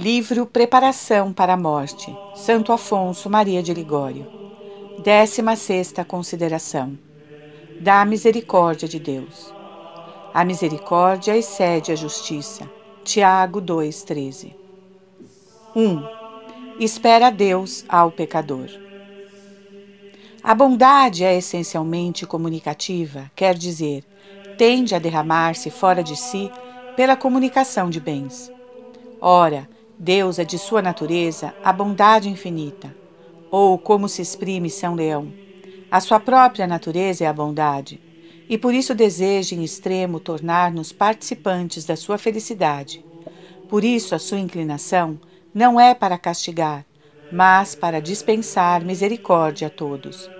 Livro Preparação para a Morte, Santo Afonso Maria de Ligório. 16 consideração. Da misericórdia de Deus. A misericórdia excede a justiça. Tiago 2:13. 1. Espera Deus ao pecador. A bondade é essencialmente comunicativa, quer dizer, tende a derramar-se fora de si pela comunicação de bens. Ora, Deus é de sua natureza a bondade infinita, ou como se exprime São Leão, a sua própria natureza é a bondade, e por isso deseja em extremo tornar-nos participantes da sua felicidade. Por isso a sua inclinação não é para castigar, mas para dispensar misericórdia a todos.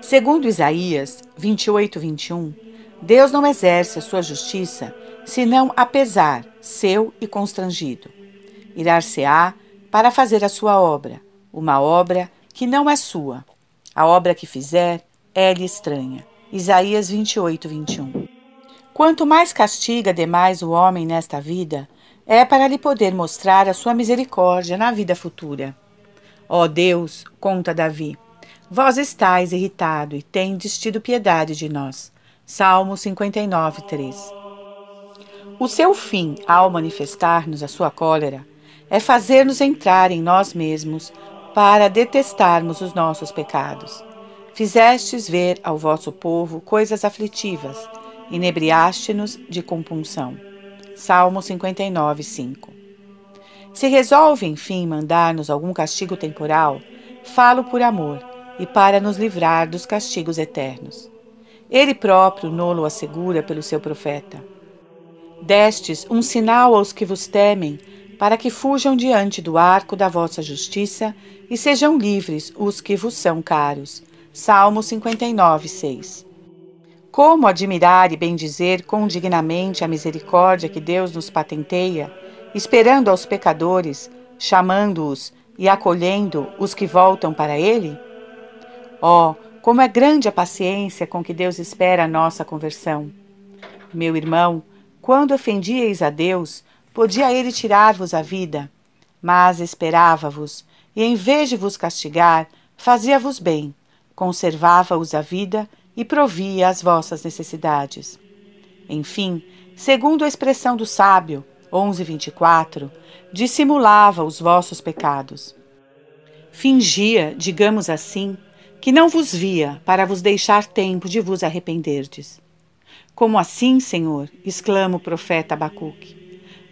Segundo Isaías 28, 21, Deus não exerce a sua justiça senão a pesar seu e constrangido irar-se-á para fazer a sua obra, uma obra que não é sua. A obra que fizer é-lhe estranha. Isaías 28, 21. Quanto mais castiga demais o homem nesta vida, é para lhe poder mostrar a sua misericórdia na vida futura. Ó Deus, conta Davi, vós estáis irritado e tendes tido piedade de nós. Salmo 59, 3. O seu fim, ao manifestar-nos a sua cólera, é fazer-nos entrar em nós mesmos para detestarmos os nossos pecados. Fizestes ver ao vosso povo coisas aflitivas, inebriaste-nos de compunção. Salmo 59, 5. Se resolve, enfim, mandar-nos algum castigo temporal, falo por amor e para nos livrar dos castigos eternos. Ele próprio nolo assegura pelo seu profeta. Destes um sinal aos que vos temem, para que fujam diante do arco da vossa justiça e sejam livres os que vos são caros. Salmo 59, 6. Como admirar e bendizer condignamente a misericórdia que Deus nos patenteia, esperando aos pecadores, chamando-os e acolhendo os que voltam para Ele? Oh, como é grande a paciência com que Deus espera a nossa conversão! Meu irmão, quando ofendieis a Deus, Podia ele tirar-vos a vida, mas esperava-vos, e em vez de vos castigar, fazia-vos bem, conservava-os a vida e provia as vossas necessidades. Enfim, segundo a expressão do sábio, 11:24, dissimulava os vossos pecados. Fingia, digamos assim, que não vos via para vos deixar tempo de vos arrependerdes. Como assim, Senhor? exclama o profeta Abacuque.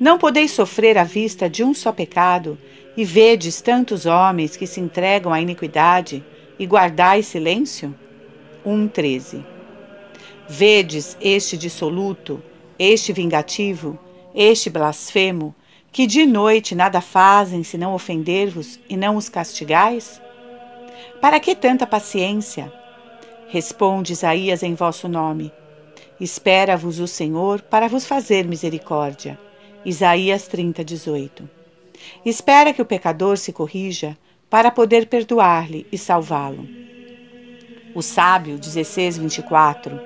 Não podeis sofrer à vista de um só pecado, e vedes tantos homens que se entregam à iniquidade, e guardais silêncio? 1,13 Vedes este dissoluto, este vingativo, este blasfemo, que de noite nada fazem senão ofender-vos e não os castigais? Para que tanta paciência? Responde Isaías em vosso nome. Espera-vos o Senhor para vos fazer misericórdia. Isaías 30, 18. Espera que o pecador se corrija para poder perdoar-lhe e salvá-lo. O sábio 16, 24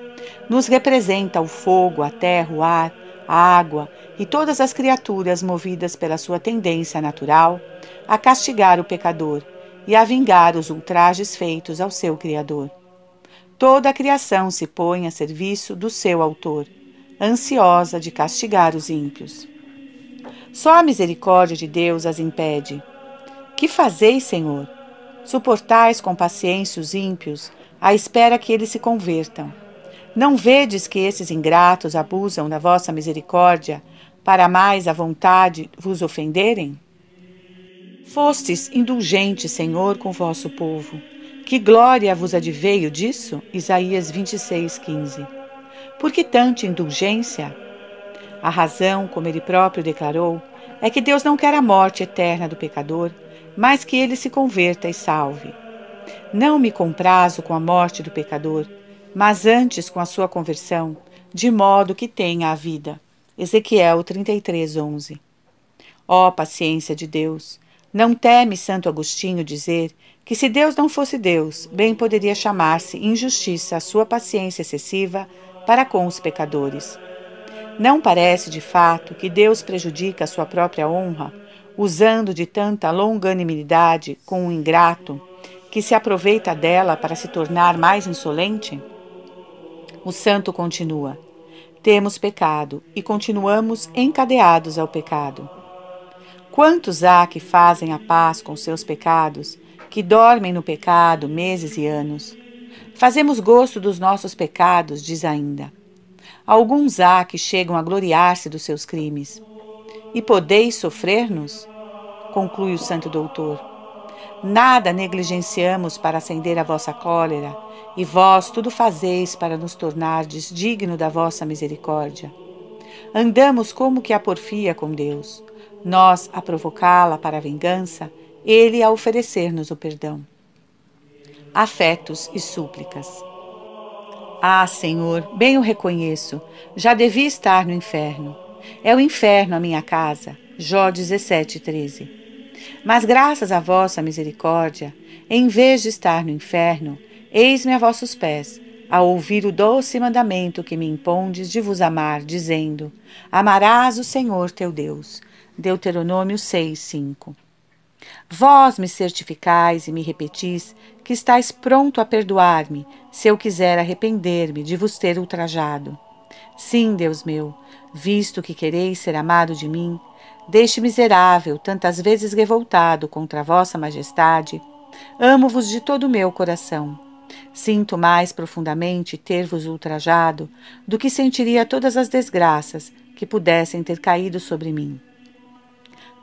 nos representa o fogo, a terra, o ar, a água e todas as criaturas movidas pela sua tendência natural a castigar o pecador e a vingar os ultrajes feitos ao seu Criador. Toda a criação se põe a serviço do seu Autor, ansiosa de castigar os ímpios. Só a misericórdia de Deus as impede. Que fazeis, Senhor? Suportais com paciência os ímpios, à espera que eles se convertam. Não vedes que esses ingratos abusam da vossa misericórdia, para mais à vontade vos ofenderem? Fostes indulgentes, Senhor, com vosso povo. Que glória vos adveio disso? Isaías 26, 15. Por que tanta indulgência? A razão, como ele próprio declarou, é que Deus não quer a morte eterna do pecador, mas que ele se converta e salve. Não me comprazo com a morte do pecador, mas antes com a sua conversão, de modo que tenha a vida. Ezequiel 33, 11. Ó oh, paciência de Deus! Não teme Santo Agostinho dizer que se Deus não fosse Deus, bem poderia chamar-se injustiça a sua paciência excessiva para com os pecadores. Não parece, de fato, que Deus prejudica a sua própria honra, usando de tanta longanimidade com um ingrato, que se aproveita dela para se tornar mais insolente? O santo continua: Temos pecado e continuamos encadeados ao pecado. Quantos há que fazem a paz com seus pecados, que dormem no pecado meses e anos? Fazemos gosto dos nossos pecados, diz ainda. Alguns há que chegam a gloriar-se dos seus crimes. E podeis sofrer-nos? Conclui o santo doutor. Nada negligenciamos para acender a vossa cólera, e vós tudo fazeis para nos tornardes digno da vossa misericórdia. Andamos como que a porfia com Deus, nós a provocá-la para a vingança, ele a oferecer-nos o perdão. Afetos e súplicas. Ah, Senhor, bem o reconheço, já devia estar no inferno. É o inferno a minha casa. Jó 17, 13. Mas graças à vossa misericórdia, em vez de estar no inferno, eis-me a vossos pés, a ouvir o doce mandamento que me impondes de vos amar, dizendo: Amarás o Senhor teu Deus. Deuteronômio 6, 5. Vós me certificais e me repetis que estáis pronto a perdoar-me, se eu quiser arrepender-me de vos ter ultrajado. Sim, Deus meu, visto que quereis ser amado de mim, deste miserável, tantas vezes revoltado contra vossa majestade, amo-vos de todo o meu coração. Sinto mais profundamente ter-vos ultrajado do que sentiria todas as desgraças que pudessem ter caído sobre mim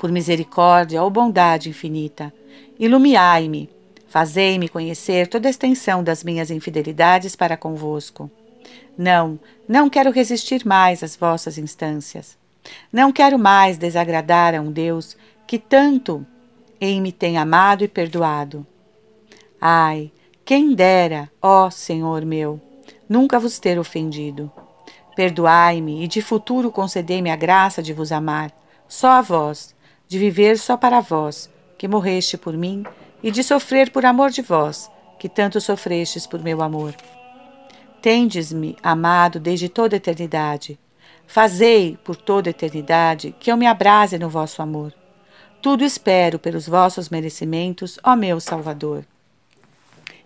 por misericórdia ou bondade infinita. Ilumiai-me, fazei-me conhecer toda a extensão das minhas infidelidades para convosco. Não, não quero resistir mais às vossas instâncias. Não quero mais desagradar a um Deus que tanto em me tem amado e perdoado. Ai, quem dera, ó Senhor meu, nunca vos ter ofendido. Perdoai-me e de futuro concedei-me a graça de vos amar, só a vós, de viver só para vós, que morreste por mim, e de sofrer por amor de vós, que tanto sofrestes por meu amor. Tendes-me amado desde toda a eternidade. Fazei, por toda a eternidade, que eu me abrase no vosso amor. Tudo espero pelos vossos merecimentos, ó meu Salvador.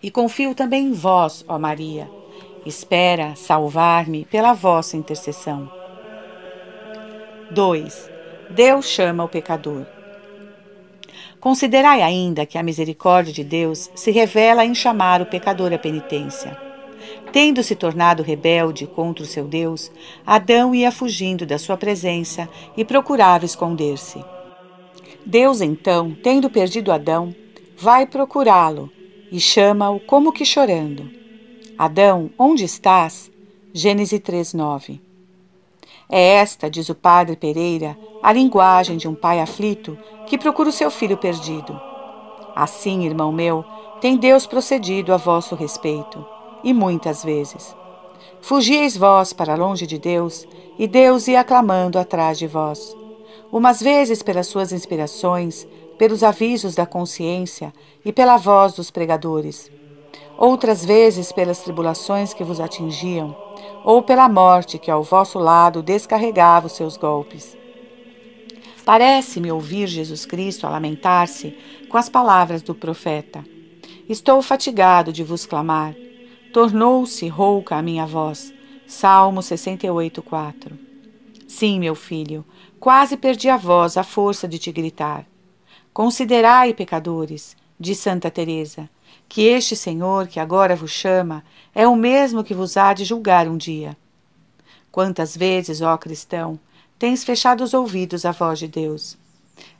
E confio também em vós, ó Maria. Espera salvar-me pela vossa intercessão. 2. Deus chama o pecador. Considerai ainda que a misericórdia de Deus se revela em chamar o pecador à penitência. Tendo se tornado rebelde contra o seu Deus, Adão ia fugindo da sua presença e procurava esconder-se. Deus, então, tendo perdido Adão, vai procurá-lo e chama-o como que chorando. Adão, onde estás? Gênesis 3:9. É esta, diz o padre Pereira, a linguagem de um pai aflito que procura o seu filho perdido. Assim, irmão meu, tem Deus procedido a vosso respeito, e muitas vezes. Fugieis vós para longe de Deus, e Deus ia clamando atrás de vós. Umas vezes pelas suas inspirações, pelos avisos da consciência e pela voz dos pregadores. Outras vezes pelas tribulações que vos atingiam ou pela morte que ao vosso lado descarregava os seus golpes. Parece-me ouvir Jesus Cristo a lamentar-se com as palavras do profeta: Estou fatigado de vos clamar. Tornou-se rouca a minha voz. Salmo 68, 4. Sim, meu filho, quase perdi a voz à força de te gritar. Considerai, pecadores, diz Santa Teresa, que este Senhor que agora vos chama é o mesmo que vos há de julgar um dia. Quantas vezes, ó cristão, tens fechado os ouvidos à voz de Deus?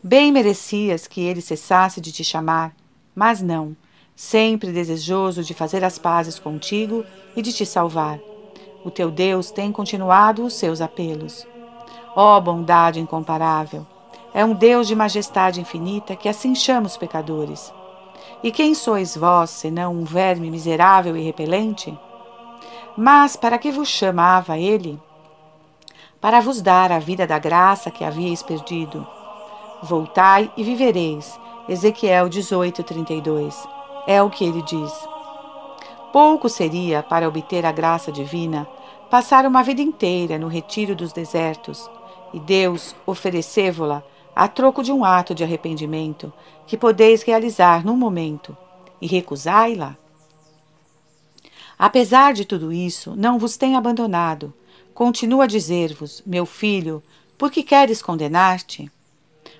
Bem merecias que ele cessasse de te chamar, mas não, sempre desejoso de fazer as pazes contigo e de te salvar. O teu Deus tem continuado os seus apelos. Ó bondade incomparável! É um Deus de majestade infinita que assim chama os pecadores. E quem sois vós, senão um verme miserável e repelente? Mas para que vos chamava ele? Para vos dar a vida da graça que havíeis perdido. Voltai e vivereis. Ezequiel 18, 32. É o que ele diz. Pouco seria para obter a graça divina passaram uma vida inteira no retiro dos desertos, e Deus ofereceu-la a troco de um ato de arrependimento que podeis realizar num momento, e recusai-la? Apesar de tudo isso, não vos tem abandonado. Continua a dizer-vos, meu filho, por que queres condenar-te?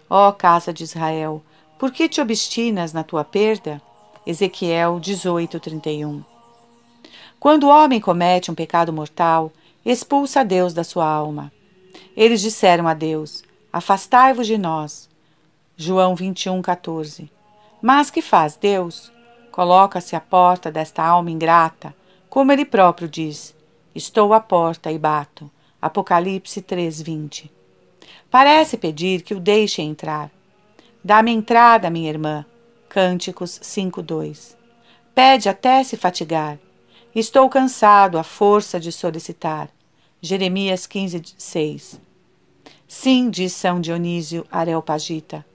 Ó casa de Israel, por que te obstinas na tua perda? Ezequiel 18, 31. Quando o homem comete um pecado mortal, expulsa Deus da sua alma. Eles disseram a Deus: Afastai-vos de nós. João 21, 14. Mas que faz Deus? Coloca-se à porta desta alma ingrata, como ele próprio diz: Estou à porta e bato. Apocalipse 3, 20. Parece pedir que o deixe entrar. Dá-me entrada, minha irmã. Cânticos 5, 2. Pede até se fatigar. Estou cansado à força de solicitar. Jeremias 15, 6. Sim, diz São Dionísio Areopagita,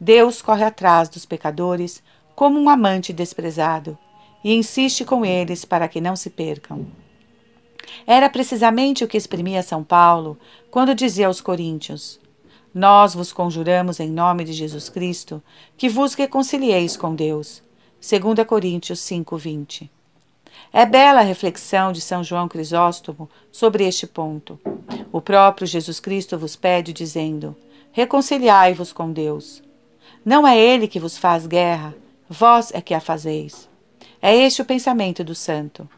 Deus corre atrás dos pecadores como um amante desprezado e insiste com eles para que não se percam. Era precisamente o que exprimia São Paulo quando dizia aos Coríntios: Nós vos conjuramos em nome de Jesus Cristo que vos reconcilieis com Deus. 2 Coríntios 5:20. É bela a reflexão de São João Crisóstomo sobre este ponto. O próprio Jesus Cristo vos pede, dizendo: Reconciliai-vos com Deus. Não é Ele que vos faz guerra, vós é que a fazeis. É este o pensamento do santo.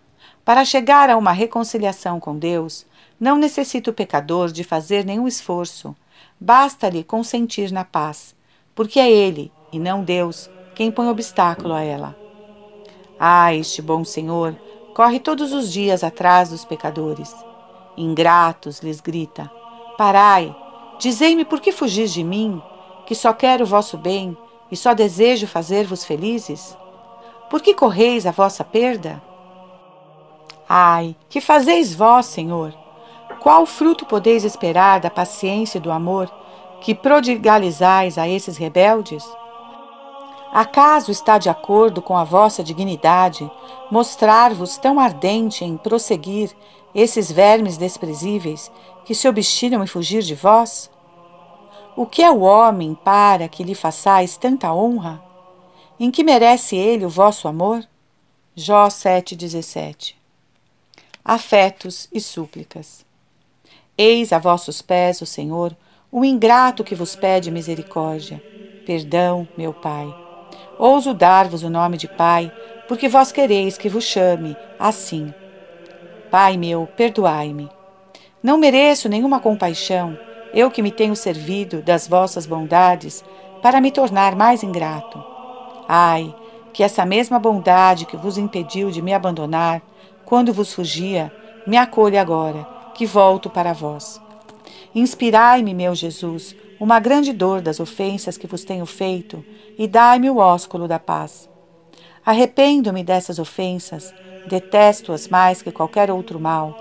Para chegar a uma reconciliação com Deus, não necessita o pecador de fazer nenhum esforço, basta-lhe consentir na paz, porque é Ele, e não Deus, quem põe obstáculo a ela. Ah, este bom Senhor corre todos os dias atrás dos pecadores. Ingratos, lhes grita: Parai, dizei-me por que fugis de mim, que só quero o vosso bem e só desejo fazer-vos felizes? Por que correis a vossa perda? Ai, que fazeis vós, Senhor? Qual fruto podeis esperar da paciência e do amor que prodigalizais a esses rebeldes? Acaso está de acordo com a vossa dignidade mostrar-vos tão ardente em prosseguir esses vermes desprezíveis que se obstinam em fugir de vós? O que é o homem para que lhe façais tanta honra? Em que merece ele o vosso amor? Jó 7,17 Afetos e súplicas Eis a vossos pés, o Senhor, o ingrato que vos pede misericórdia. Perdão, meu Pai. Ouso dar-vos o nome de Pai, porque vós quereis que vos chame assim. Pai meu, perdoai-me. Não mereço nenhuma compaixão, eu que me tenho servido das vossas bondades para me tornar mais ingrato. Ai, que essa mesma bondade que vos impediu de me abandonar quando vos fugia, me acolha agora, que volto para vós. Inspirai-me, meu Jesus, uma grande dor das ofensas que vos tenho feito, e dai-me o ósculo da paz. Arrependo-me dessas ofensas, detesto-as mais que qualquer outro mal.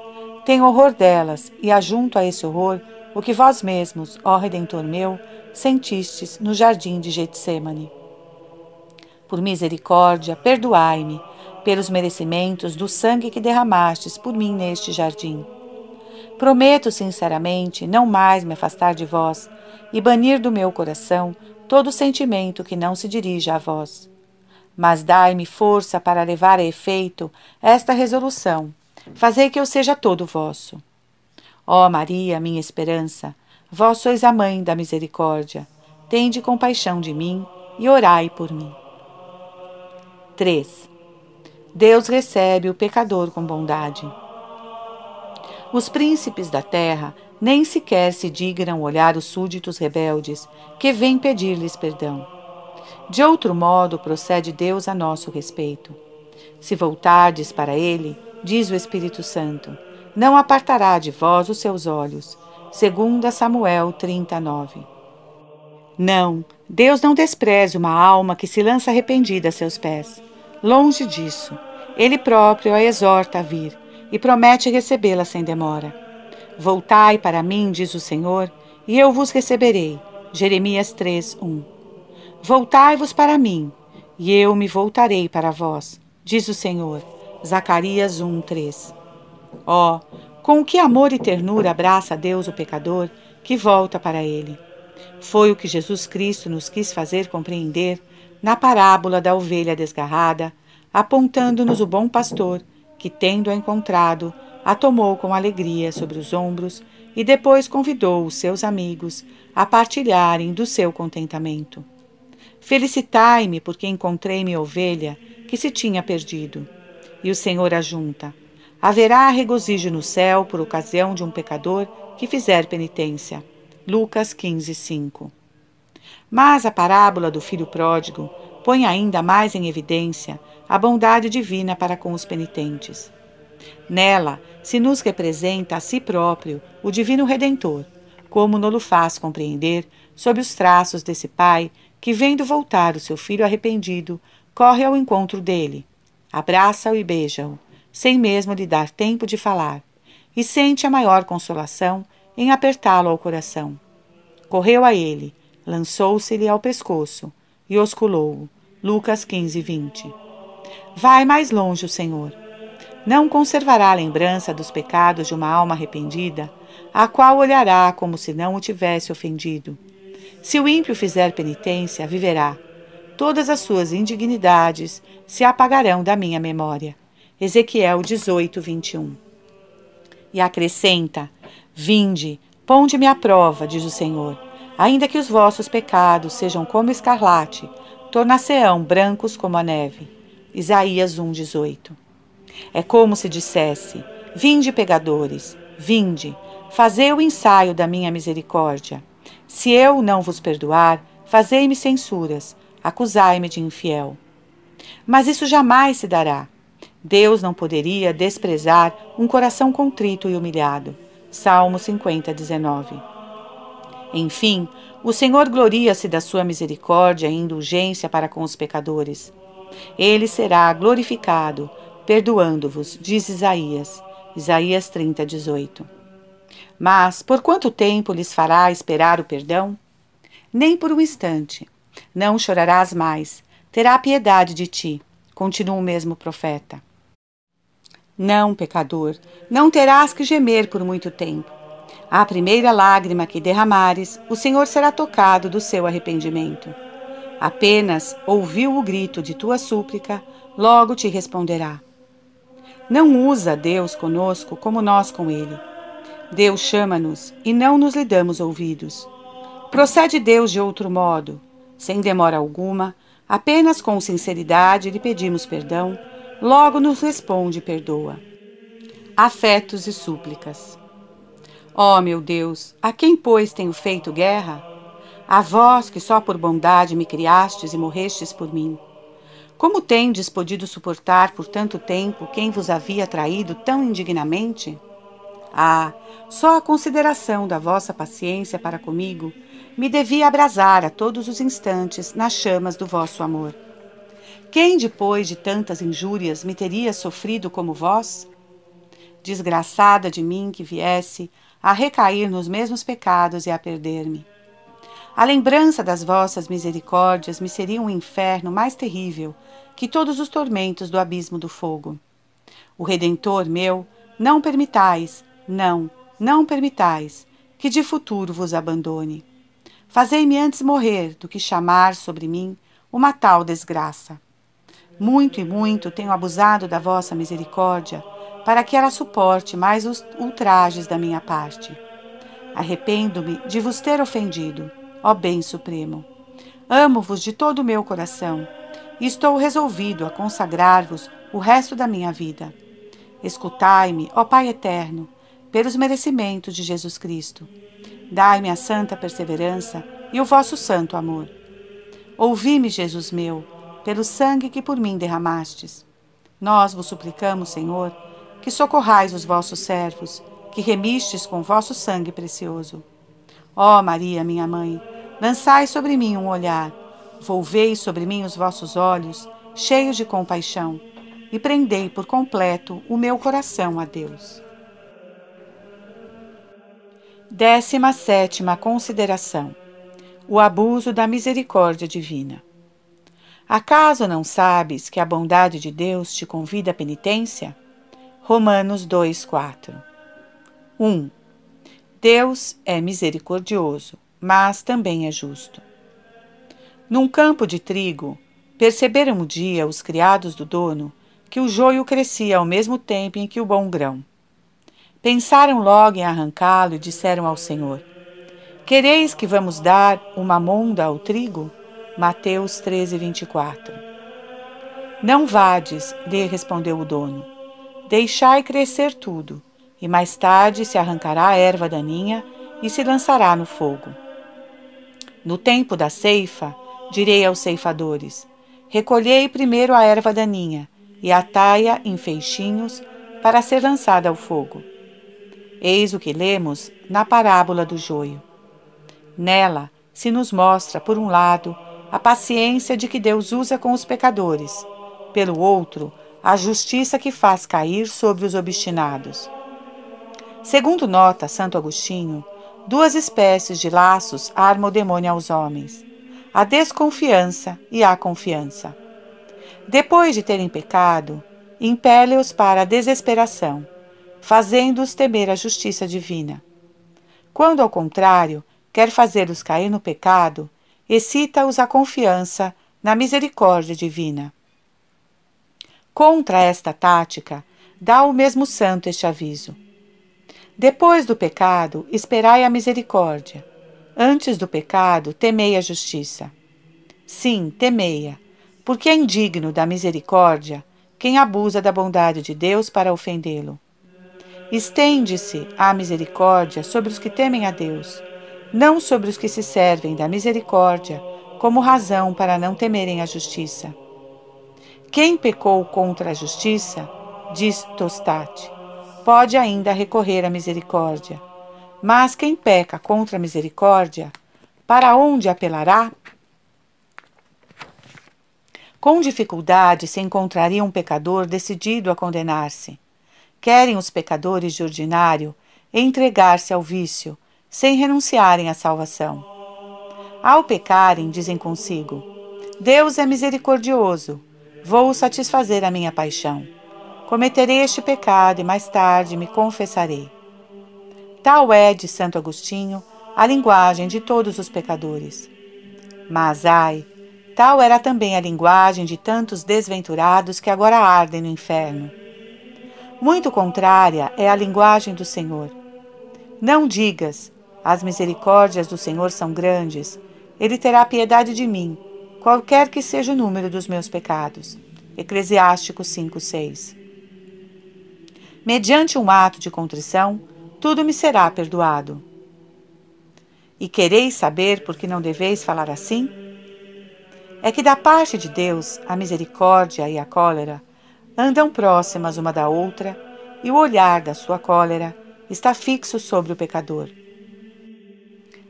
Tenho horror delas, e ajunto a esse horror o que vós mesmos, ó Redentor meu, sentistes no jardim de Getsemane. Por misericórdia, perdoai-me pelos merecimentos do sangue que derramastes por mim neste jardim. Prometo sinceramente não mais me afastar de vós, e banir do meu coração todo sentimento que não se dirija a vós. Mas dai-me força para levar a efeito esta resolução. Fazei que eu seja todo vosso. Ó Maria, minha esperança, vós sois a mãe da misericórdia. Tende compaixão de mim e orai por mim. 3. Deus recebe o pecador com bondade. Os príncipes da terra nem sequer se dignam olhar os súditos rebeldes que vêm pedir-lhes perdão. De outro modo procede Deus a nosso respeito. Se voltardes para ele, diz o Espírito Santo, não apartará de vós os seus olhos. Segundo Samuel 39. Não, Deus não despreza uma alma que se lança arrependida a seus pés. Longe disso, ele próprio a exorta a vir e promete recebê-la sem demora. Voltai para mim, diz o Senhor, e eu vos receberei. Jeremias 3, 1. Voltai-vos para mim, e eu me voltarei para vós, diz o Senhor. Zacarias 1, 3. Ó, oh, Com que amor e ternura abraça a Deus o pecador que volta para ele. Foi o que Jesus Cristo nos quis fazer compreender na parábola da ovelha desgarrada, apontando-nos o bom pastor que, tendo-a encontrado, a tomou com alegria sobre os ombros e depois convidou os seus amigos a partilharem do seu contentamento. Felicitai-me, porque encontrei minha ovelha que se tinha perdido. E o Senhor ajunta: haverá regozijo no céu por ocasião de um pecador que fizer penitência. Lucas 15, 5. Mas a parábola do filho pródigo põe ainda mais em evidência a bondade divina para com os penitentes. Nela se nos representa a si próprio o Divino Redentor, como nos faz compreender sob os traços desse pai que, vendo voltar o seu filho arrependido, corre ao encontro dele, abraça-o e beija-o, sem mesmo lhe dar tempo de falar, e sente a maior consolação em apertá-lo ao coração. Correu a ele, lançou-se-lhe ao pescoço e osculou-o. Lucas 15, 20. Vai mais longe o Senhor. Não conservará a lembrança dos pecados de uma alma arrependida, a qual olhará como se não o tivesse ofendido. Se o ímpio fizer penitência, viverá. Todas as suas indignidades se apagarão da minha memória. Ezequiel 18, 21. E acrescenta: Vinde, ponde-me à prova, diz o Senhor. Ainda que os vossos pecados sejam como escarlate, tornar-se-ão brancos como a neve. Isaías 1,18 É como se dissesse: Vinde, pegadores, vinde, fazei o ensaio da minha misericórdia. Se eu não vos perdoar, fazei-me censuras, acusai-me de infiel. Mas isso jamais se dará. Deus não poderia desprezar um coração contrito e humilhado. Salmo 50, 19. Enfim, o Senhor gloria-se da sua misericórdia e indulgência para com os pecadores. Ele será glorificado, perdoando-vos, diz Isaías. Isaías 30, 18. Mas por quanto tempo lhes fará esperar o perdão? Nem por um instante. Não chorarás mais. Terá piedade de ti. Continua o mesmo profeta. Não, pecador, não terás que gemer por muito tempo. À primeira lágrima que derramares, o Senhor será tocado do seu arrependimento. Apenas ouviu o grito de tua súplica, logo te responderá. Não usa Deus conosco como nós com Ele. Deus chama-nos e não nos lhe damos ouvidos. Procede Deus de outro modo. Sem demora alguma, apenas com sinceridade lhe pedimos perdão logo nos responde e perdoa. Afetos e súplicas. Ó oh, meu Deus, a quem, pois, tenho feito guerra? A vós que só por bondade me criastes e morrestes por mim. Como tendes podido suportar por tanto tempo quem vos havia traído tão indignamente? Ah, só a consideração da vossa paciência para comigo me devia abrasar a todos os instantes nas chamas do vosso amor. Quem, depois de tantas injúrias, me teria sofrido como vós? Desgraçada de mim que viesse a recair nos mesmos pecados e a perder-me. A lembrança das vossas misericórdias me seria um inferno mais terrível que todos os tormentos do abismo do fogo. O Redentor meu, não permitais, não, não permitais, que de futuro vos abandone. Fazei-me antes morrer do que chamar sobre mim uma tal desgraça. Muito e muito tenho abusado da vossa misericórdia, para que ela suporte mais os ultrajes da minha parte. Arrependo-me de vos ter ofendido, ó Bem Supremo. Amo-vos de todo o meu coração e estou resolvido a consagrar-vos o resto da minha vida. Escutai-me, ó Pai eterno, pelos merecimentos de Jesus Cristo. Dai-me a santa perseverança e o vosso santo amor. Ouvi-me, Jesus meu, pelo sangue que por mim derramastes. Nós vos suplicamos, Senhor, que socorrais os vossos servos, que remistes com vosso sangue precioso. Ó Maria, minha mãe, lançai sobre mim um olhar, volvei sobre mim os vossos olhos, cheios de compaixão, e prendei por completo o meu coração a Deus. Décima sétima consideração: o abuso da misericórdia divina. Acaso não sabes que a bondade de Deus te convida à penitência? Romanos 2:4. 1. Deus é misericordioso, mas também é justo. Num campo de trigo, perceberam um dia os criados do dono que o joio crescia ao mesmo tempo em que o bom grão. Pensaram logo em arrancá-lo e disseram ao Senhor: Quereis que vamos dar uma monda ao trigo? Mateus 13, 24. Não vades, lhe respondeu o dono. Deixai crescer tudo, e mais tarde se arrancará a erva daninha e se lançará no fogo. No tempo da ceifa, direi aos ceifadores: Recolhei primeiro a erva daninha e atai-a em feixinhos para ser lançada ao fogo. Eis o que lemos na parábola do joio. Nela se nos mostra, por um lado, a paciência de que Deus usa com os pecadores, pelo outro, a justiça que faz cair sobre os obstinados. Segundo nota Santo Agostinho, duas espécies de laços arma o demônio aos homens: a desconfiança e a confiança. Depois de terem pecado, impele-os para a desesperação fazendo-os temer a justiça divina. Quando, ao contrário, quer fazê-los cair no pecado, excita-os à confiança na misericórdia divina. Contra esta tática, dá o mesmo santo este aviso. Depois do pecado, esperai a misericórdia. Antes do pecado, temei a justiça. Sim, temei-a, porque é indigno da misericórdia quem abusa da bondade de Deus para ofendê-lo. Estende-se a misericórdia sobre os que temem a Deus, não sobre os que se servem da misericórdia como razão para não temerem a justiça. Quem pecou contra a justiça, diz Tostate, pode ainda recorrer à misericórdia. Mas quem peca contra a misericórdia, para onde apelará? Com dificuldade se encontraria um pecador decidido a condenar-se. Querem os pecadores de ordinário entregar-se ao vício, sem renunciarem à salvação. Ao pecarem, dizem consigo: Deus é misericordioso, vou satisfazer a minha paixão. Cometerei este pecado e mais tarde me confessarei. Tal é, de Santo Agostinho, a linguagem de todos os pecadores. Mas, ai, tal era também a linguagem de tantos desventurados que agora ardem no inferno muito contrária é a linguagem do Senhor. Não digas: as misericórdias do Senhor são grandes, ele terá piedade de mim, qualquer que seja o número dos meus pecados. Eclesiástico 5:6. Mediante um ato de contrição, tudo me será perdoado. E quereis saber por que não deveis falar assim? É que da parte de Deus a misericórdia e a cólera andam próximas uma da outra e o olhar da sua cólera está fixo sobre o pecador.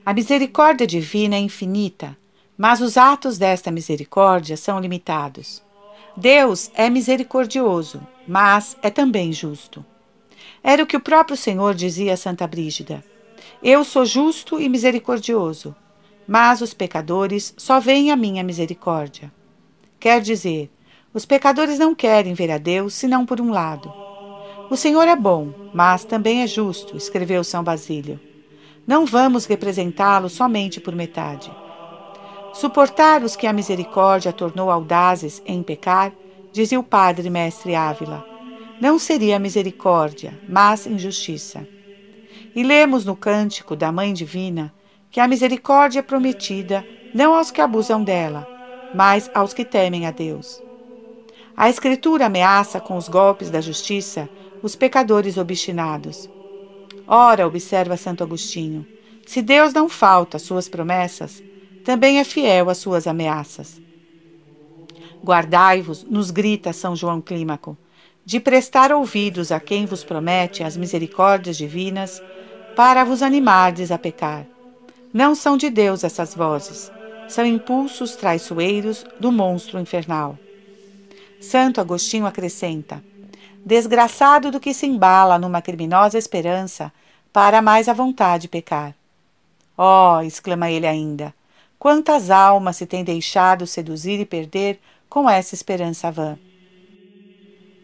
A misericórdia divina é infinita, mas os atos desta misericórdia são limitados. Deus é misericordioso, mas é também justo. Era o que o próprio Senhor dizia a Santa Brígida: Eu sou justo e misericordioso, mas os pecadores só veem a minha misericórdia. Quer dizer, os pecadores não querem ver a Deus senão por um lado. O Senhor é bom, mas também é justo, escreveu São Basílio. Não vamos representá-lo somente por metade. Suportar os que a misericórdia tornou audazes em pecar, dizia o padre mestre Ávila, não seria misericórdia, mas injustiça. E lemos no cântico da Mãe Divina que a misericórdia é prometida não aos que abusam dela, mas aos que temem a Deus. A Escritura ameaça com os golpes da justiça os pecadores obstinados. Ora, observa Santo Agostinho, se Deus não falta às suas promessas, também é fiel às suas ameaças. Guardai-vos, nos grita São João Clímaco, de prestar ouvidos a quem vos promete as misericórdias divinas, para vos animardes a pecar. Não são de Deus essas vozes, são impulsos traiçoeiros do monstro infernal. Santo Agostinho acrescenta: Desgraçado do que se embala numa criminosa esperança para mais à vontade pecar. Oh, exclama ele ainda, quantas almas se têm deixado seduzir e perder com essa esperança vã.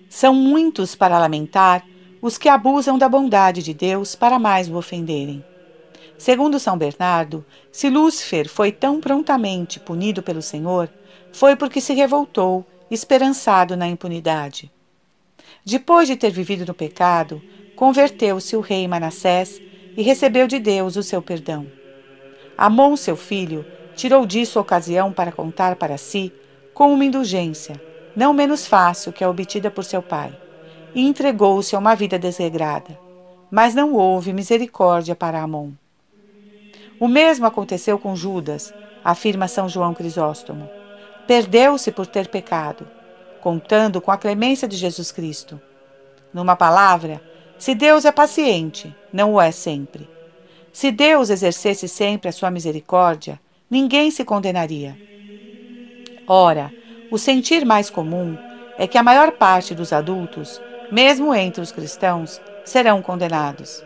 São muitos para lamentar os que abusam da bondade de Deus para mais o ofenderem. Segundo São Bernardo, se Lúcifer foi tão prontamente punido pelo Senhor, foi porque se revoltou, esperançado na impunidade. Depois de ter vivido no pecado, converteu-se o rei Manassés e recebeu de Deus o seu perdão. Amon, seu filho, tirou disso ocasião para contar para si com uma indulgência, não menos fácil que a obtida por seu pai, e entregou-se a uma vida desregrada. Mas não houve misericórdia para Amon. O mesmo aconteceu com Judas, afirma São João Crisóstomo. Perdeu-se por ter pecado, contando com a clemência de Jesus Cristo. Numa palavra, se Deus é paciente, não o é sempre. Se Deus exercesse sempre a sua misericórdia, ninguém se condenaria. Ora, o sentir mais comum é que a maior parte dos adultos, mesmo entre os cristãos, serão condenados.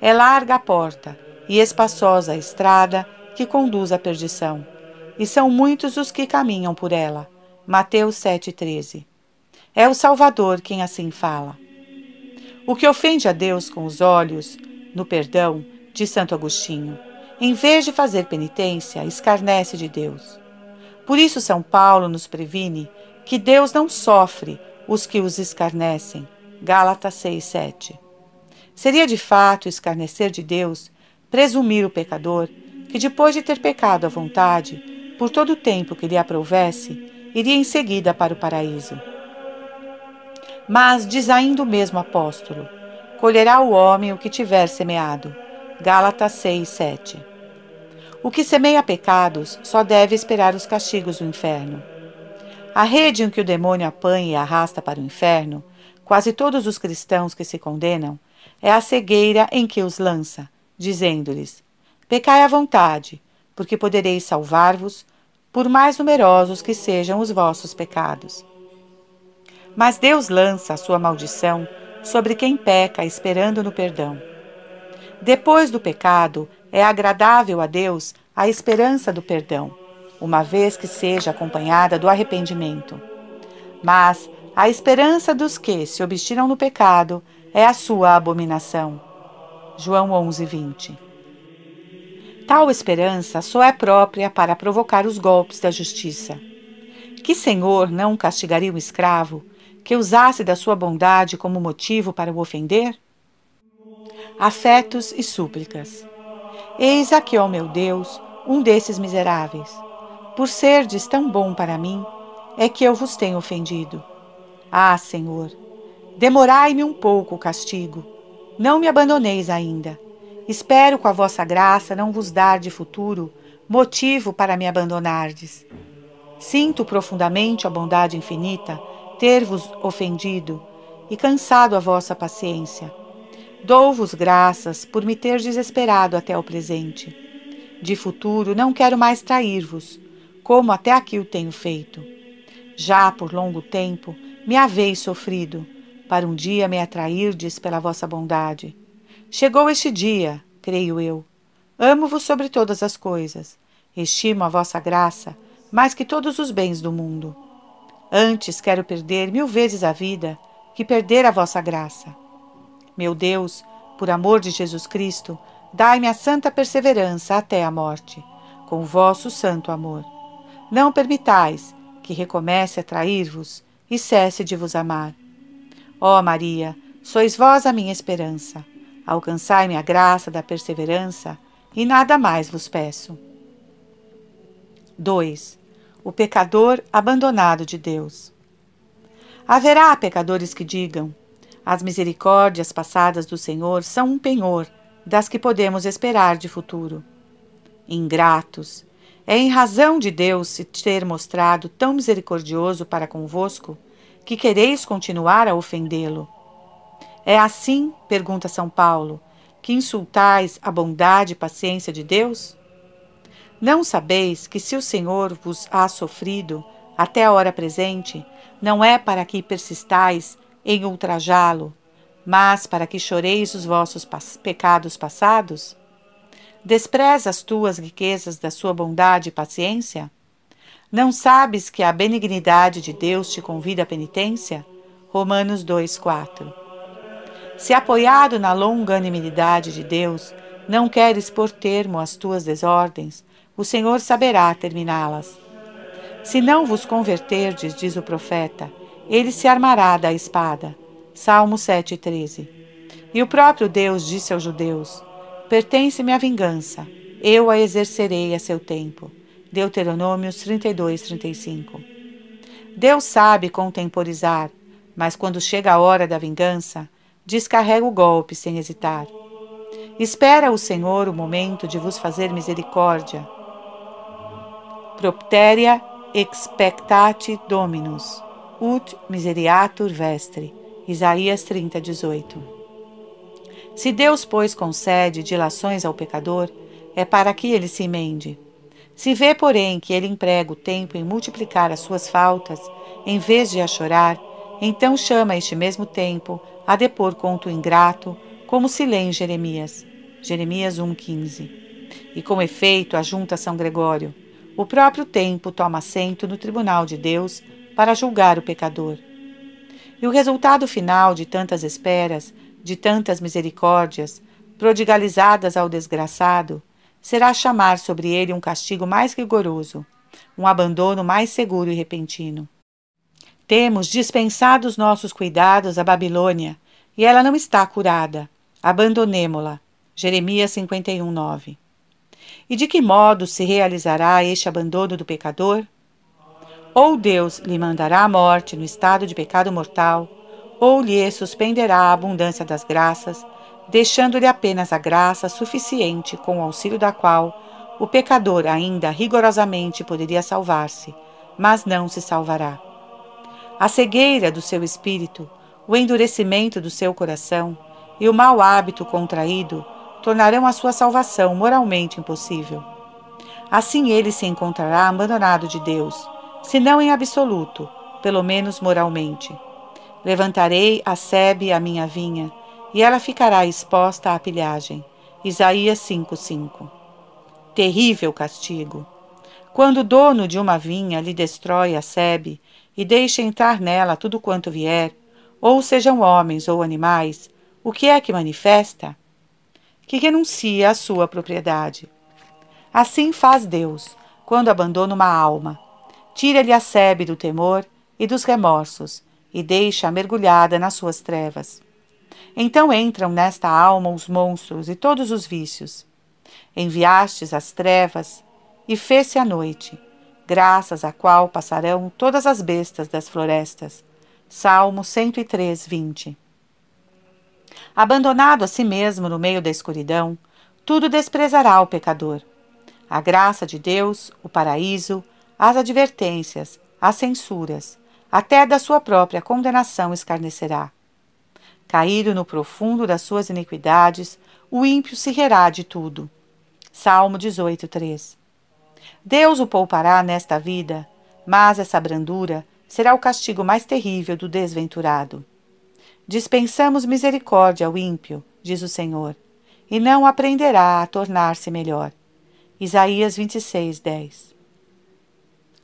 É larga a porta e espaçosa a estrada que conduz à perdição, e são muitos os que caminham por ela. Mateus 7,13. É o Salvador quem assim fala. O que ofende a Deus com os olhos, no perdão, de Santo Agostinho, em vez de fazer penitência, escarnece de Deus. Por isso, São Paulo nos previne que Deus não sofre os que os escarnecem. Gálatas 6, 7. Seria de fato escarnecer de Deus presumir o pecador que, depois de ter pecado à vontade, por todo o tempo que lhe aprovesse, iria em seguida para o paraíso. Mas diz ainda o mesmo apóstolo: colherá o homem o que tiver semeado. Gálatas 6, 7. O que semeia pecados só deve esperar os castigos do inferno. A rede em que o demônio apanha e arrasta para o inferno, quase todos os cristãos que se condenam, é a cegueira em que os lança, dizendo-lhes: Pecai à vontade, porque podereis salvar-vos, por mais numerosos que sejam os vossos pecados. Mas Deus lança a sua maldição sobre quem peca esperando no perdão. Depois do pecado, é agradável a Deus a esperança do perdão, uma vez que seja acompanhada do arrependimento. Mas a esperança dos que se obstinam no pecado é a sua abominação. João 11, 20. Tal esperança só é própria para provocar os golpes da justiça. Que senhor não castigaria o escravo que usasse da sua bondade como motivo para o ofender? Afetos e súplicas. Eis aqui, ó meu Deus, um desses miseráveis. Por serdes tão bom para mim, é que eu vos tenho ofendido. Ah, Senhor, demorai-me um pouco o castigo. Não me abandoneis ainda. Espero com a vossa graça não vos dar de futuro motivo para me abandonardes. Sinto profundamente a bondade infinita ter-vos ofendido e cansado a vossa paciência. Dou-vos graças por me ter desesperado até o presente. De futuro não quero mais trair-vos, como até aqui o tenho feito. Já por longo tempo me haveis sofrido, para um dia me atrairdes pela vossa bondade. Chegou este dia, creio eu. Amo-vos sobre todas as coisas. Estimo a vossa graça mais que todos os bens do mundo. Antes quero perder mil vezes a vida que perder a vossa graça. Meu Deus, por amor de Jesus Cristo, dai-me a santa perseverança até a morte, com o vosso santo amor. Não permitais que recomece a trair-vos e cesse de vos amar. Ó Maria, sois vós a minha esperança. Alcançai-me a graça da perseverança e nada mais vos peço. 2 o pecador abandonado de Deus. Haverá pecadores que digam: as misericórdias passadas do Senhor são um penhor das que podemos esperar de futuro. Ingratos, é em razão de Deus se ter mostrado tão misericordioso para convosco que quereis continuar a ofendê-lo. É assim, pergunta São Paulo, que insultais a bondade e paciência de Deus? Não sabeis que se o Senhor vos ha sofrido até a hora presente, não é para que persistais em ultrajá-lo, mas para que choreis os vossos pecados passados? Despreza as tuas riquezas da sua bondade e paciência? Não sabes que a benignidade de Deus te convida à penitência? Romanos 2:4. Se apoiado na longanimidade de Deus, não queres pôr termo às tuas desordens, o Senhor saberá terminá-las. Se não vos converterdes, diz o profeta, ele se armará da espada. Salmo 7,13. E o próprio Deus disse aos judeus: Pertence-me a vingança, eu a exercerei a seu tempo. Deuteronômios 32, 35. Deus sabe contemporizar, mas quando chega a hora da vingança, descarrega o golpe sem hesitar. Espera o Senhor o momento de vos fazer misericórdia. Propteria expectate Dominus, ut miseriatur vestre. Isaías 30, 18. Se Deus, pois, concede dilações ao pecador, é para que ele se emende. Se vê, porém, que ele emprega o tempo em multiplicar as suas faltas, em vez de a chorar, então chama este mesmo tempo a depor conto ingrato, como se lê em Jeremias. Jeremias 1,15. E com efeito ajunta São Gregório. O próprio tempo toma assento no tribunal de Deus para julgar o pecador. E o resultado final de tantas esperas, de tantas misericórdias, prodigalizadas ao desgraçado, será chamar sobre ele um castigo mais rigoroso, um abandono mais seguro e repentino. Temos dispensado os nossos cuidados à Babilônia, e ela não está curada. Abandonemo-la. Jeremias 51, 9. E de que modo se realizará este abandono do pecador? Ou Deus lhe mandará a morte no estado de pecado mortal, ou lhe suspenderá a abundância das graças, deixando-lhe apenas a graça suficiente com o auxílio da qual o pecador ainda rigorosamente poderia salvar-se, mas não se salvará. A cegueira do seu espírito, o endurecimento do seu coração e o mau hábito contraído tornarão a sua salvação moralmente impossível. Assim ele se encontrará abandonado de Deus se não em absoluto, pelo menos moralmente. Levantarei a sebe a minha vinha, e ela ficará exposta à pilhagem. Isaías 5:5. Terrível castigo. Quando o dono de uma vinha lhe destrói a sebe e deixa entrar nela tudo quanto vier, ou sejam homens ou animais, o que é que manifesta? Que renuncia à sua propriedade. Assim faz Deus, quando abandona uma alma tira-lhe a sebe do temor e dos remorsos e deixa-a mergulhada nas suas trevas. Então entram nesta alma os monstros e todos os vícios. Enviastes as trevas e fez-se a noite, graças à qual passarão todas as bestas das florestas. Salmo 103, 20. Abandonado a si mesmo no meio da escuridão, tudo desprezará o pecador. A graça de Deus, o paraíso, as advertências, as censuras, até da sua própria condenação escarnecerá. Caído no profundo das suas iniquidades, o ímpio se rirá de tudo. Salmo 18, 3. Deus o poupará nesta vida, mas essa brandura será o castigo mais terrível do desventurado. Dispensamos misericórdia ao ímpio, diz o Senhor, e não aprenderá a tornar-se melhor. Isaías 26, 10.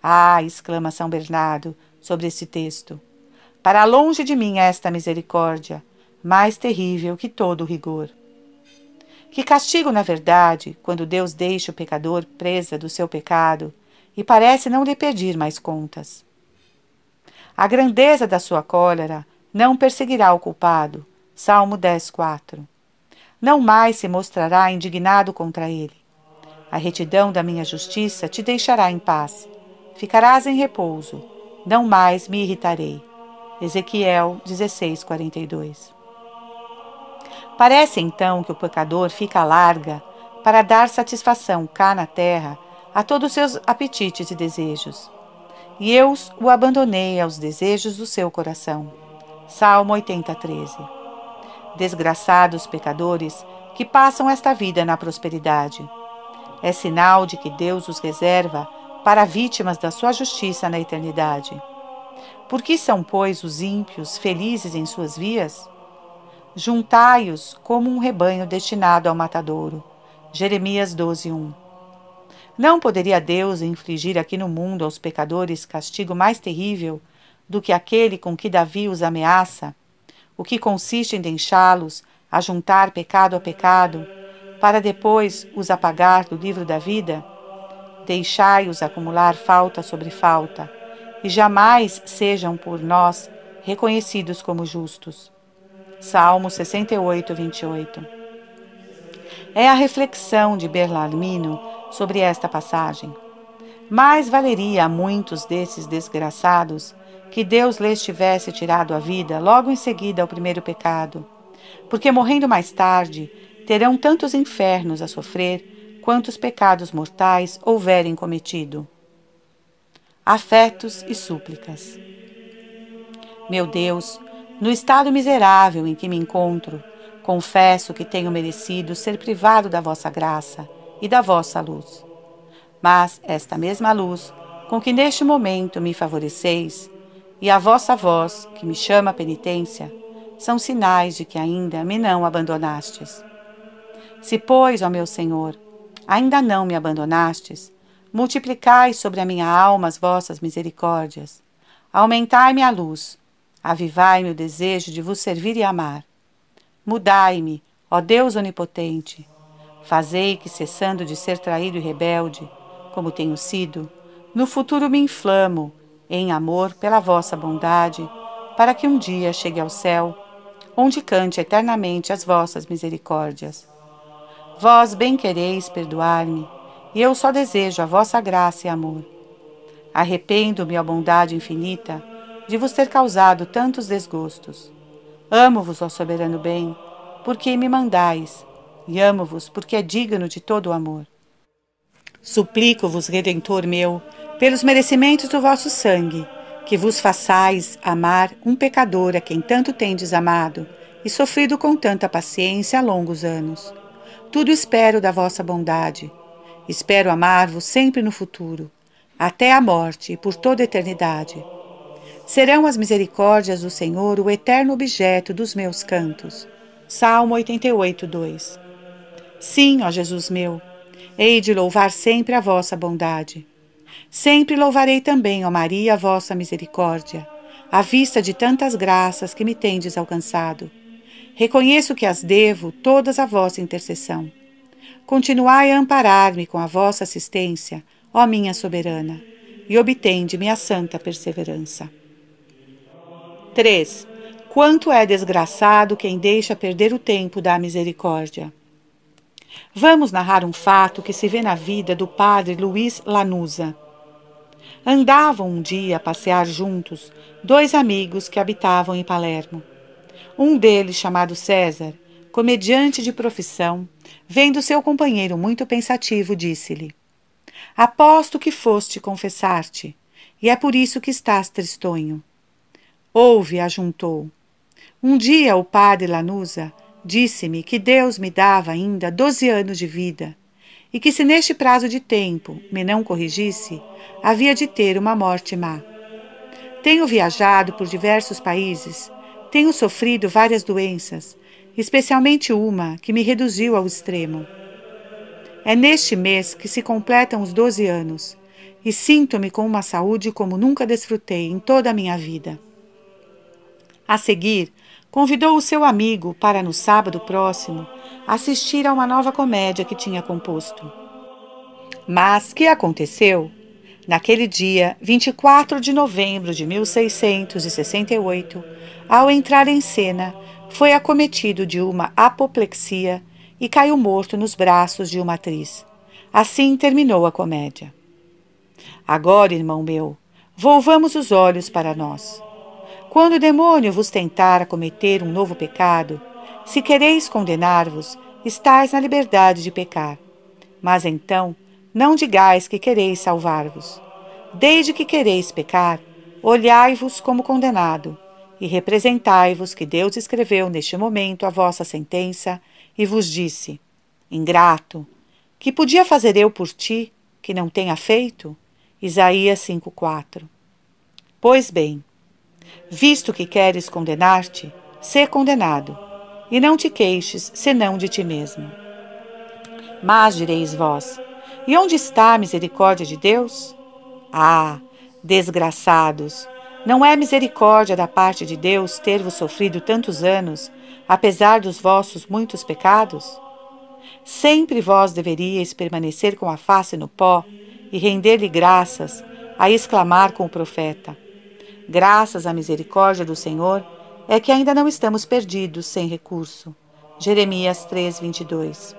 Ah! exclama São Bernardo sobre esse texto. Para longe de mim esta misericórdia, mais terrível que todo rigor. Que castigo, na verdade, quando Deus deixa o pecador presa do seu pecado e parece não lhe pedir mais contas. A grandeza da sua cólera não perseguirá o culpado. Salmo 10, 4. Não mais se mostrará indignado contra ele. A retidão da minha justiça te deixará em paz ficarás em repouso, não mais me irritarei. Ezequiel 16, 42. Parece então que o pecador fica larga para dar satisfação cá na terra a todos os seus apetites e desejos. E eu o abandonei aos desejos do seu coração. Salmo 80, 13. Desgraçados pecadores que passam esta vida na prosperidade. É sinal de que Deus os reserva para vítimas da sua justiça na eternidade. Por que são, pois, os ímpios felizes em suas vias? Juntai-os como um rebanho destinado ao matadouro. Jeremias 12, 1. Não poderia Deus infligir aqui no mundo aos pecadores castigo mais terrível do que aquele com que Davi os ameaça, o que consiste em deixá-los ajuntar pecado a pecado, para depois os apagar do livro da vida? Deixai-os acumular falta sobre falta, e jamais sejam por nós reconhecidos como justos. Salmo 68, 28. É a reflexão de Berlarmino sobre esta passagem. Mais valeria a muitos desses desgraçados que Deus lhes tivesse tirado a vida logo em seguida ao primeiro pecado, porque morrendo mais tarde terão tantos infernos a sofrer quantos pecados mortais houverem cometido. Afetos e súplicas. Meu Deus, no estado miserável em que me encontro, confesso que tenho merecido ser privado da vossa graça e da vossa luz. Mas esta mesma luz, com que neste momento me favoreceis, e a vossa voz, que me chama penitência, são sinais de que ainda me não abandonastes. Se, pois, ó meu Senhor, ainda não me abandonastes, multiplicai sobre a minha alma as vossas misericórdias, aumentai-me a luz, Avivai-me o desejo de vos servir e amar. Mudai-me, ó Deus onipotente. Fazei que, cessando de ser traído e rebelde, como tenho sido, no futuro me inflamo em amor pela vossa bondade, para que um dia chegue ao céu, onde cante eternamente as vossas misericórdias. Vós bem quereis perdoar-me, e eu só desejo a vossa graça e amor. Arrependo-me, ó bondade infinita, de vos ter causado tantos desgostos. Amo-vos, ó soberano bem, porque me mandais, e amo-vos porque é digno de todo o amor. Suplico-vos, Redentor meu, pelos merecimentos do vosso sangue, que vos façais amar um pecador a quem tanto tendes amado e sofrido com tanta paciência há longos anos. Tudo espero da vossa bondade. Espero amar-vos sempre no futuro, até a morte e por toda a eternidade Serão as misericórdias do Senhor o eterno objeto dos meus cantos. Salmo 88, 2 Sim, ó Jesus meu, hei de louvar sempre a vossa bondade. Sempre louvarei também, ó Maria, a vossa misericórdia, à vista de tantas graças que me tendes alcançado. Reconheço que as devo todas a vossa intercessão. Continuai a amparar-me com a vossa assistência, ó minha soberana, e obtende-me a santa perseverança. 3. Quanto é desgraçado quem deixa perder o tempo da misericórdia. Vamos narrar um fato que se vê na vida do padre Luiz Lanusa. Andavam um dia a passear juntos dois amigos que habitavam em Palermo. Um deles, chamado César, comediante de profissão, vendo seu companheiro muito pensativo, disse-lhe: Aposto que foste confessar-te, e é por isso que estás tristonho. Ouve, ajuntou. Um dia o padre Lanusa disse-me que Deus me dava ainda doze anos de vida e que se neste prazo de tempo me não corrigisse, havia de ter uma morte má. Tenho viajado por diversos países, tenho sofrido várias doenças, especialmente uma que me reduziu ao extremo. É neste mês que se completam os doze anos e sinto-me com uma saúde como nunca desfrutei em toda a minha vida. A seguir, convidou o seu amigo para, no sábado próximo, assistir a uma nova comédia que tinha composto. Mas que aconteceu? Naquele dia, 24 de novembro de 1668, ao entrar em cena, foi acometido de uma apoplexia e caiu morto nos braços de uma atriz. Assim terminou a comédia. Agora, irmão meu, volvamos os olhos para nós. Quando o demônio vos tentar cometer um novo pecado, se quereis condenar-vos, estáis na liberdade de pecar. Mas então, não digais que quereis salvar-vos. Desde que quereis pecar, olhai-vos como condenado, e representai-vos que Deus escreveu neste momento a vossa sentença e vos disse: Ingrato, que podia fazer eu por ti que não tenha feito? Isaías 5:4. Pois bem, Visto que queres condenar-te, sê condenado, e não te queixes senão de ti mesmo. Mas direis vós: E onde está a misericórdia de Deus? Ah, desgraçados! Não é misericórdia da parte de Deus ter-vos sofrido tantos anos, apesar dos vossos muitos pecados? Sempre vós deveríeis permanecer com a face no pó e render-lhe graças, a exclamar com o profeta: Graças à misericórdia do Senhor, é que ainda não estamos perdidos sem recurso. Jeremias 3, 22.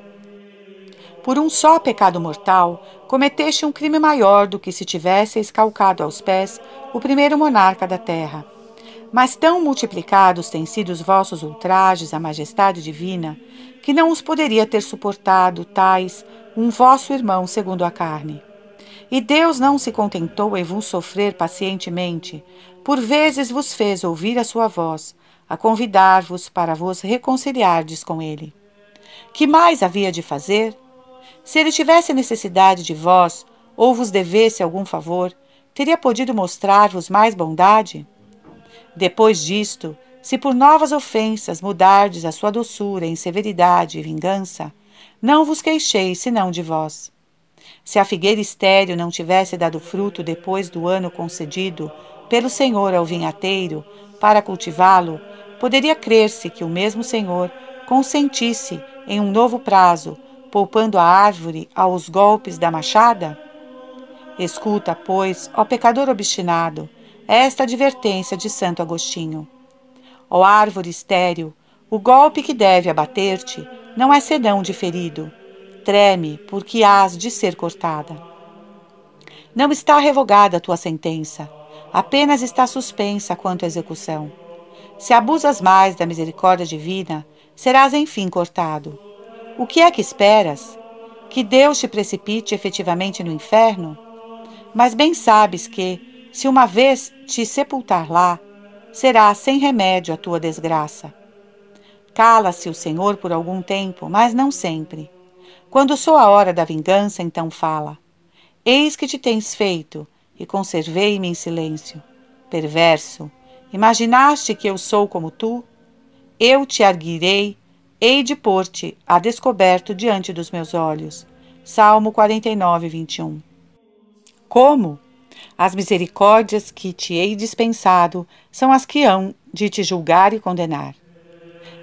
Por um só pecado mortal, cometeste um crime maior do que se tivesse escalcado aos pés o primeiro monarca da terra. Mas tão multiplicados têm sido os vossos ultrajes à majestade divina, que não os poderia ter suportado tais um vosso irmão segundo a carne. E Deus não se contentou em vos sofrer pacientemente, por vezes vos fez ouvir a sua voz, a convidar-vos para vos reconciliardes com ele. Que mais havia de fazer? Se ele tivesse necessidade de vós, ou vos devesse algum favor, teria podido mostrar-vos mais bondade? Depois disto, se por novas ofensas mudardes a sua doçura em severidade e vingança, não vos queixeis senão de vós. Se a figueira estéril não tivesse dado fruto depois do ano concedido pelo Senhor ao vinhateiro para cultivá-lo, poderia crer-se que o mesmo Senhor consentisse em um novo prazo, poupando a árvore aos golpes da machada? Escuta, pois, ó pecador obstinado, esta advertência de Santo Agostinho. Ó árvore estéril, o golpe que deve abater-te não é senão de ferido. Treme, porque hás de ser cortada. Não está revogada a tua sentença apenas está suspensa quanto à execução. Se abusas mais da misericórdia divina, serás enfim cortado. O que é que esperas? Que Deus te precipite efetivamente no inferno? Mas bem sabes que, se uma vez te sepultar lá, será sem remédio a tua desgraça. Cala-se o Senhor por algum tempo, mas não sempre. Quando sou a hora da vingança, então fala. Eis que te tens feito, e conservei-me em silêncio. Perverso, imaginaste que eu sou como tu? Eu te arguirei, hei de pôr-te a descoberto diante dos meus olhos. Salmo 49, 21. Como? As misericórdias que te hei dispensado são as que hão de te julgar e condenar.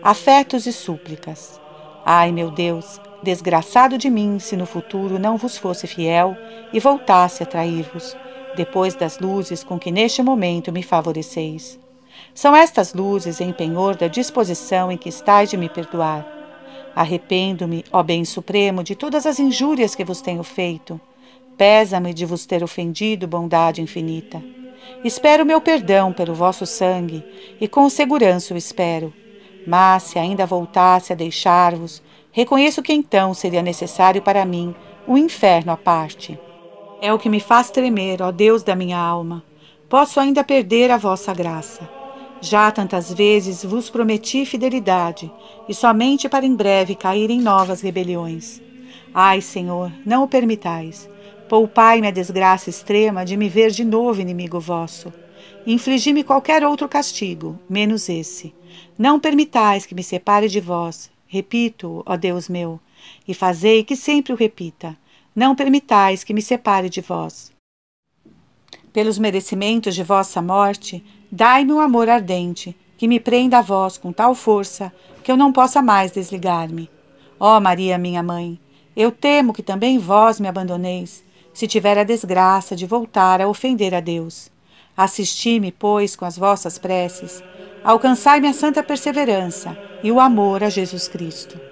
Afetos e súplicas. Ai, meu Deus, desgraçado de mim se no futuro não vos fosse fiel e voltasse a trair-vos depois das luzes com que neste momento me favoreceis. São estas luzes em penhor da disposição em que estais de me perdoar. Arrependo-me, ó Bem Supremo, de todas as injúrias que vos tenho feito. Pesa-me de vos ter ofendido, bondade infinita. Espero meu perdão pelo vosso sangue, e com segurança o espero. Mas, se ainda voltasse a deixar-vos, reconheço que então seria necessário para mim um inferno à parte. É o que me faz tremer, ó Deus da minha alma. Posso ainda perder a vossa graça. Já tantas vezes vos prometi fidelidade, e somente para em breve cair em novas rebeliões. Ai, Senhor, não o permitais. Poupai-me a desgraça extrema de me ver de novo inimigo vosso. Infligi-me qualquer outro castigo, menos esse. Não permitais que me separe de vós. Repito, ó Deus meu, e fazei que sempre o repita. Não permitais que me separe de vós. Pelos merecimentos de vossa morte, dai-me um amor ardente, que me prenda a vós com tal força que eu não possa mais desligar-me. Ó Maria, minha mãe, eu temo que também vós me abandoneis, se tiver a desgraça de voltar a ofender a Deus. Assisti-me, pois, com as vossas preces, alcançai-me a santa perseverança e o amor a Jesus Cristo.